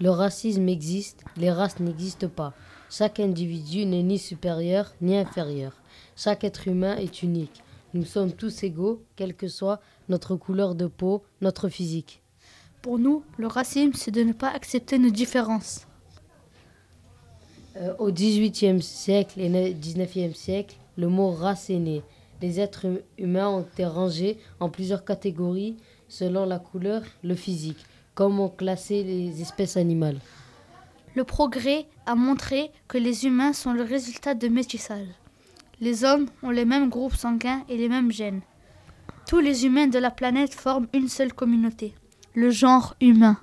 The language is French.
Le racisme existe, les races n'existent pas. Chaque individu n'est ni supérieur ni inférieur. Chaque être humain est unique. Nous sommes tous égaux, quelle que soit notre couleur de peau, notre physique. Pour nous, le racisme, c'est de ne pas accepter nos différences. Euh, au XVIIIe siècle et XIXe siècle, le mot race est né. Les êtres hum-, humains ont été rangés en plusieurs catégories selon la couleur, le physique, comme on classait les espèces animales? Le progrès a montré que les humains sont le résultat de métissage. Les hommes ont les mêmes groupes sanguins et les mêmes gènes. Tous les humains de la planète forment une seule communauté, le genre humain.